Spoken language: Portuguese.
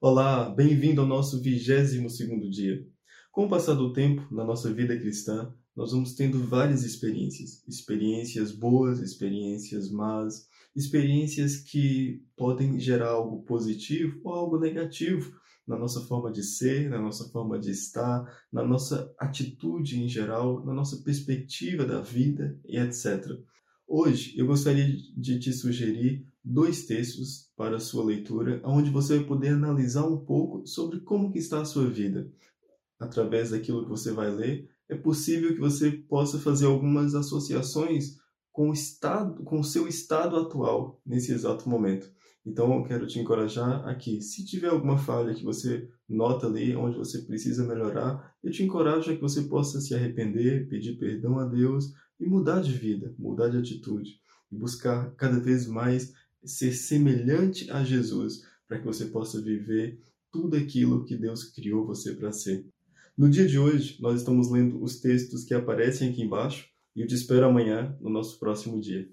Olá, bem-vindo ao nosso 22 segundo dia. Com o passar do tempo, na nossa vida cristã, nós vamos tendo várias experiências. Experiências boas, experiências más, experiências que podem gerar algo positivo ou algo negativo na nossa forma de ser, na nossa forma de estar, na nossa atitude em geral, na nossa perspectiva da vida e etc. Hoje eu gostaria de te sugerir dois textos para sua leitura, onde você vai poder analisar um pouco sobre como que está a sua vida. Através daquilo que você vai ler, é possível que você possa fazer algumas associações com o estado, com o seu estado atual nesse exato momento. Então, eu quero te encorajar aqui. Se tiver alguma falha que você nota ali, onde você precisa melhorar, eu te encorajo a que você possa se arrepender, pedir perdão a Deus e mudar de vida, mudar de atitude e buscar cada vez mais ser semelhante a Jesus, para que você possa viver tudo aquilo que Deus criou você para ser. No dia de hoje, nós estamos lendo os textos que aparecem aqui embaixo e eu te espero amanhã no nosso próximo dia.